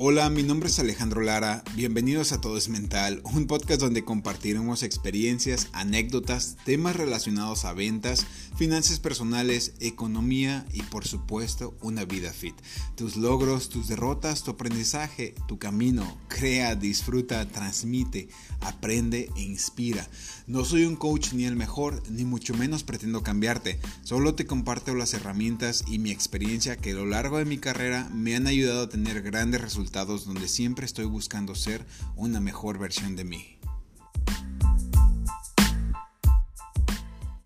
Hola, mi nombre es Alejandro Lara, bienvenidos a Todo es Mental, un podcast donde compartiremos experiencias, anécdotas, temas relacionados a ventas, finanzas personales, economía y por supuesto una vida fit. Tus logros, tus derrotas, tu aprendizaje, tu camino, crea, disfruta, transmite, aprende e inspira. No soy un coach ni el mejor, ni mucho menos pretendo cambiarte, solo te comparto las herramientas y mi experiencia que a lo largo de mi carrera me han ayudado a tener grandes resultados donde siempre estoy buscando ser una mejor versión de mí.